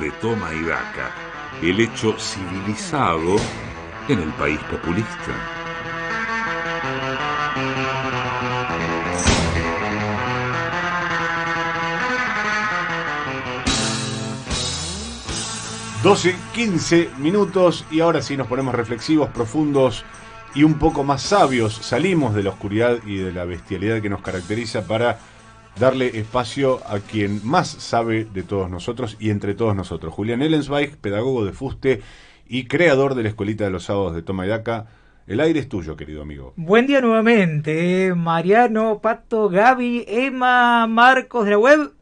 de toma y daca, el hecho civilizado en el país populista. ...12, 15 minutos y ahora sí nos ponemos reflexivos, profundos y un poco más sabios. Salimos de la oscuridad y de la bestialidad que nos caracteriza para darle espacio a quien más sabe de todos nosotros y entre todos nosotros. Julián Ellensweig, pedagogo de Fuste y creador de la Escuelita de los Sábados de Toma y Daca. El aire es tuyo, querido amigo. Buen día nuevamente, Mariano, Pato, Gaby, Emma, Marcos de la web.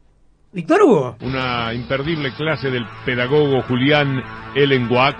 Víctor Hugo. Una imperdible clase del pedagogo Julián Ellenwax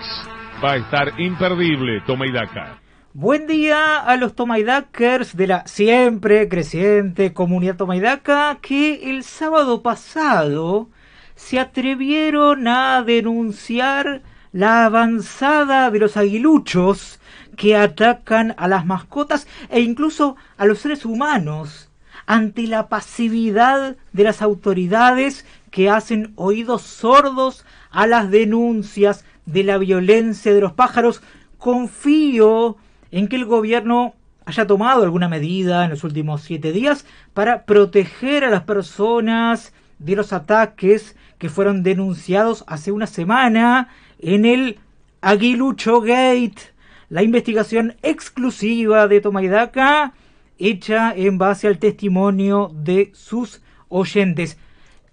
va a estar imperdible, Toma y Daca. Buen día a los Tomaidakers de la siempre creciente comunidad Tomaidaka que el sábado pasado se atrevieron a denunciar la avanzada de los aguiluchos que atacan a las mascotas e incluso a los seres humanos ante la pasividad de las autoridades que hacen oídos sordos a las denuncias de la violencia de los pájaros. Confío en que el gobierno haya tomado alguna medida en los últimos siete días para proteger a las personas de los ataques que fueron denunciados hace una semana en el Aguilucho Gate, la investigación exclusiva de Tomaidaka hecha en base al testimonio de sus oyentes.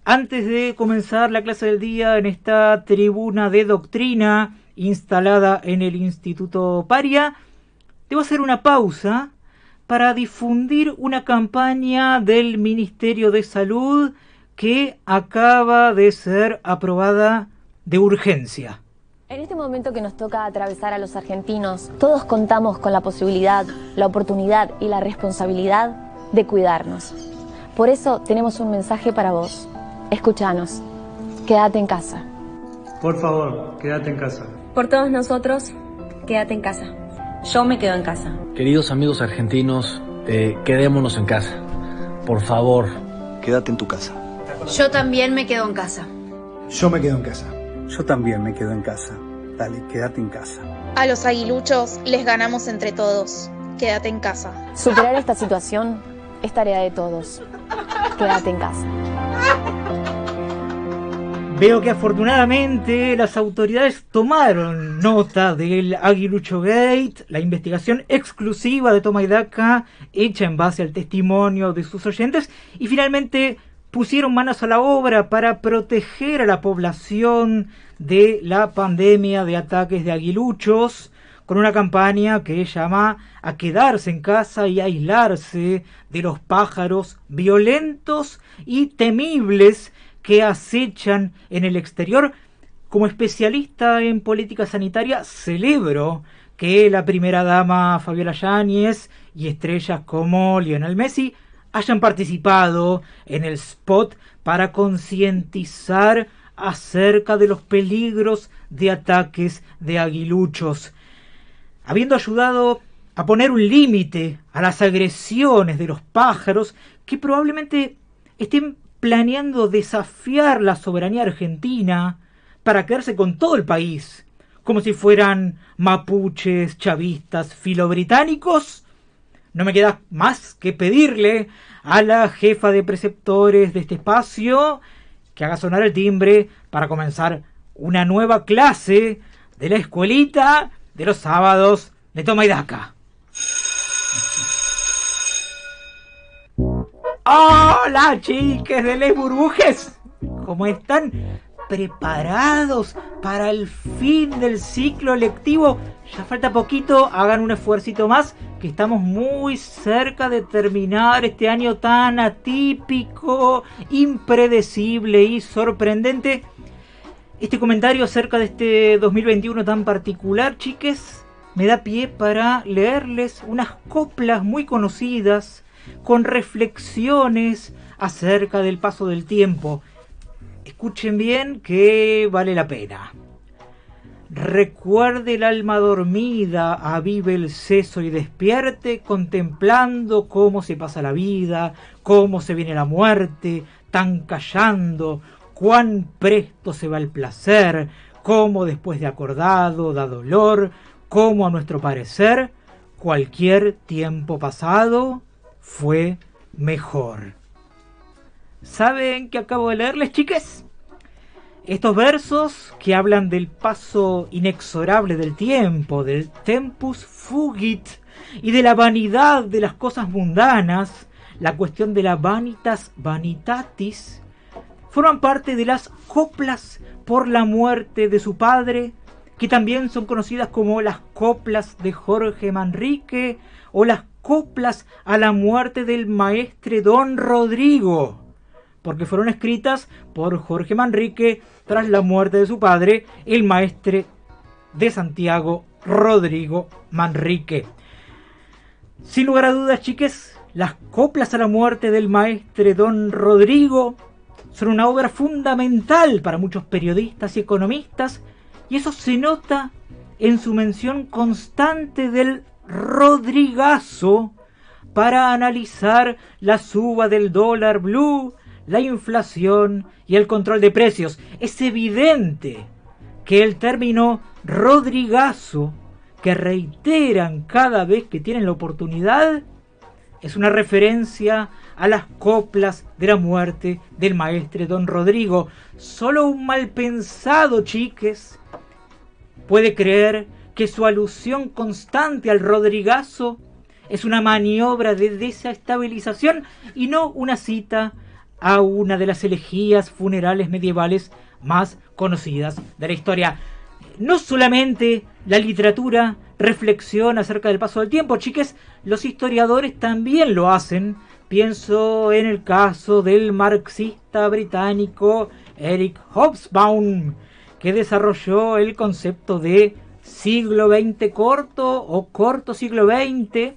Antes de comenzar la clase del día en esta tribuna de doctrina instalada en el Instituto Paria, debo hacer una pausa para difundir una campaña del Ministerio de Salud que acaba de ser aprobada de urgencia. En este momento que nos toca atravesar a los argentinos, todos contamos con la posibilidad, la oportunidad y la responsabilidad de cuidarnos. Por eso tenemos un mensaje para vos. Escúchanos. Quédate en casa. Por favor, quédate en casa. Por todos nosotros, quédate en casa. Yo me quedo en casa. Queridos amigos argentinos, eh, quedémonos en casa. Por favor. Quédate en tu casa. Yo también me quedo en casa. Yo me quedo en casa. Yo también me quedo en casa. Dale, quédate en casa. A los aguiluchos les ganamos entre todos. Quédate en casa. Superar esta situación es tarea de todos. Quédate en casa. Veo que afortunadamente las autoridades tomaron nota del Aguilucho Gate, la investigación exclusiva de Toma hecha en base al testimonio de sus oyentes, y finalmente pusieron manos a la obra para proteger a la población de la pandemia de ataques de aguiluchos, con una campaña que llama a quedarse en casa y aislarse de los pájaros violentos y temibles que acechan en el exterior. Como especialista en política sanitaria, celebro que la primera dama Fabiola Yáñez y estrellas como Lionel Messi hayan participado en el spot para concientizar acerca de los peligros de ataques de aguiluchos, habiendo ayudado a poner un límite a las agresiones de los pájaros que probablemente estén planeando desafiar la soberanía argentina para quedarse con todo el país, como si fueran mapuches, chavistas, filobritánicos, no me queda más que pedirle a la jefa de preceptores de este espacio que haga sonar el timbre para comenzar una nueva clase de la escuelita de los sábados de Toma y Daca. Hola chiques de Les Burbujes, ¿cómo están? ¿Preparados para el fin del ciclo lectivo? Ya falta poquito, hagan un esfuercito más, que estamos muy cerca de terminar este año tan atípico, impredecible y sorprendente. Este comentario acerca de este 2021 tan particular, chiques, me da pie para leerles unas coplas muy conocidas con reflexiones acerca del paso del tiempo. Escuchen bien que vale la pena. Recuerde el alma dormida, avive el seso y despierte, contemplando cómo se pasa la vida, cómo se viene la muerte, tan callando, cuán presto se va el placer, cómo después de acordado da dolor, cómo a nuestro parecer cualquier tiempo pasado fue mejor. ¿Saben qué acabo de leerles, chiques? Estos versos que hablan del paso inexorable del tiempo, del tempus fugit y de la vanidad de las cosas mundanas, la cuestión de la vanitas vanitatis, forman parte de las coplas por la muerte de su padre, que también son conocidas como las coplas de Jorge Manrique o las coplas a la muerte del maestre Don Rodrigo, porque fueron escritas por Jorge Manrique tras la muerte de su padre, el maestre de Santiago Rodrigo Manrique. Sin lugar a dudas, chiques, las coplas a la muerte del maestre Don Rodrigo son una obra fundamental para muchos periodistas y economistas, y eso se nota en su mención constante del Rodrigazo para analizar la suba del dólar blue, la inflación y el control de precios. Es evidente que el término Rodrigazo, que reiteran cada vez que tienen la oportunidad, es una referencia a las coplas de la muerte del maestre don Rodrigo. Solo un mal pensado, chiques, puede creer que su alusión constante al Rodrigazo es una maniobra de desestabilización y no una cita a una de las elegías funerales medievales más conocidas de la historia. No solamente la literatura reflexiona acerca del paso del tiempo, chiques, los historiadores también lo hacen. Pienso en el caso del marxista británico Eric Hobsbawm, que desarrolló el concepto de siglo XX corto o corto siglo XX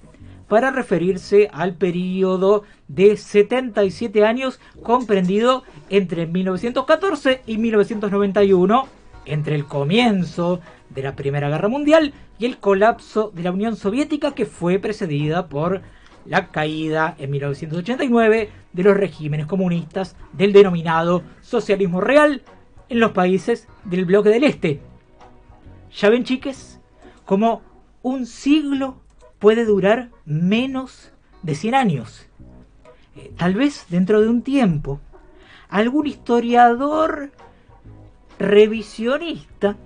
para referirse al periodo de 77 años comprendido entre 1914 y 1991, entre el comienzo de la Primera Guerra Mundial y el colapso de la Unión Soviética que fue precedida por la caída en 1989 de los regímenes comunistas del denominado socialismo real en los países del bloque del Este. Ya ven, chiques, como un siglo puede durar menos de 100 años. Eh, tal vez dentro de un tiempo, algún historiador revisionista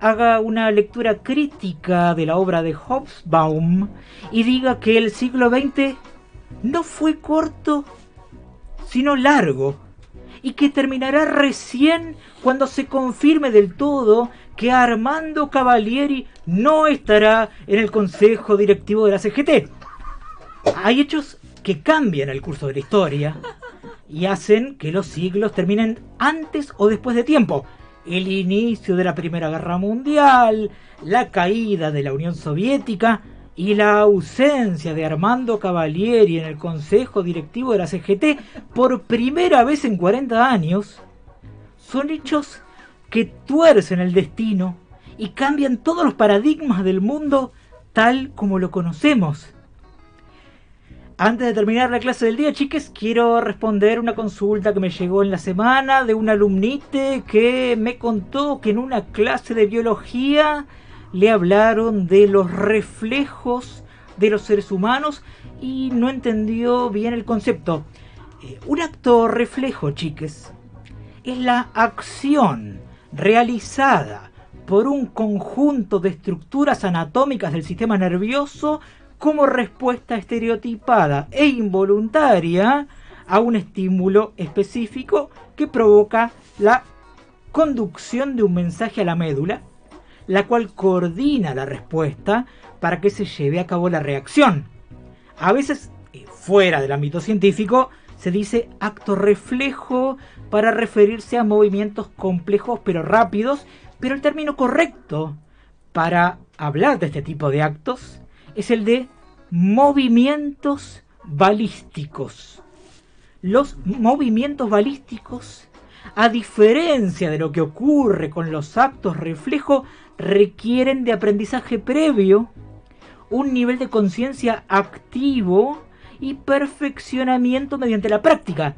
haga una lectura crítica de la obra de Hobsbawm y diga que el siglo XX no fue corto, sino largo, y que terminará recién cuando se confirme del todo que Armando Cavalieri no estará en el consejo directivo de la CGT. Hay hechos que cambian el curso de la historia y hacen que los siglos terminen antes o después de tiempo el inicio de la Primera Guerra Mundial, la caída de la Unión Soviética y la ausencia de Armando Cavalieri en el Consejo Directivo de la CGT por primera vez en 40 años, son hechos que tuercen el destino y cambian todos los paradigmas del mundo tal como lo conocemos. Antes de terminar la clase del día, chiques, quiero responder una consulta que me llegó en la semana de un alumnite que me contó que en una clase de biología le hablaron de los reflejos de los seres humanos y no entendió bien el concepto. Eh, un acto reflejo, chiques, es la acción realizada por un conjunto de estructuras anatómicas del sistema nervioso como respuesta estereotipada e involuntaria a un estímulo específico que provoca la conducción de un mensaje a la médula, la cual coordina la respuesta para que se lleve a cabo la reacción. A veces, eh, fuera del ámbito científico, se dice acto reflejo para referirse a movimientos complejos pero rápidos, pero el término correcto para hablar de este tipo de actos es el de movimientos balísticos. Los movimientos balísticos, a diferencia de lo que ocurre con los actos reflejo, requieren de aprendizaje previo, un nivel de conciencia activo y perfeccionamiento mediante la práctica.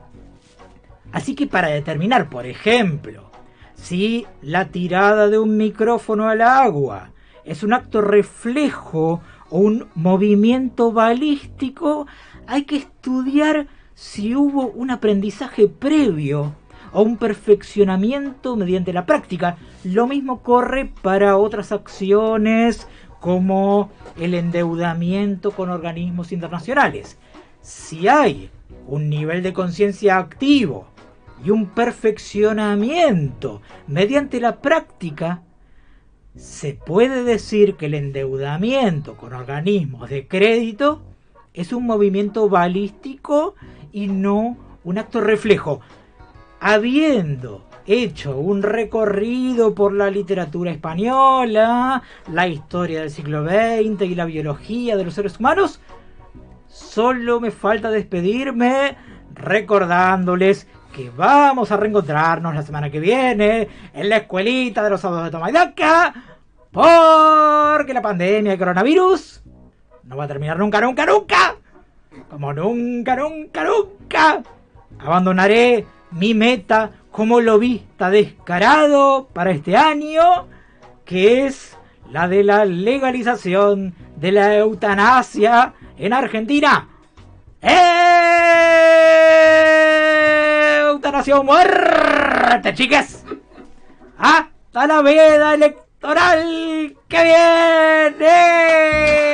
Así que para determinar, por ejemplo, si la tirada de un micrófono al agua es un acto reflejo o un movimiento balístico, hay que estudiar si hubo un aprendizaje previo o un perfeccionamiento mediante la práctica. Lo mismo corre para otras acciones como el endeudamiento con organismos internacionales. Si hay un nivel de conciencia activo y un perfeccionamiento mediante la práctica, se puede decir que el endeudamiento con organismos de crédito es un movimiento balístico y no un acto reflejo. Habiendo hecho un recorrido por la literatura española, la historia del siglo XX y la biología de los seres humanos, solo me falta despedirme recordándoles que vamos a reencontrarnos la semana que viene en la escuelita de los sábados de Tomaidaca, porque la pandemia de coronavirus no va a terminar nunca, nunca, nunca, como nunca, nunca, nunca. Abandonaré mi meta como lobista descarado para este año, que es la de la legalización de la eutanasia en Argentina. Eutanasia muerte, chicas. Hasta la veda electoral que viene.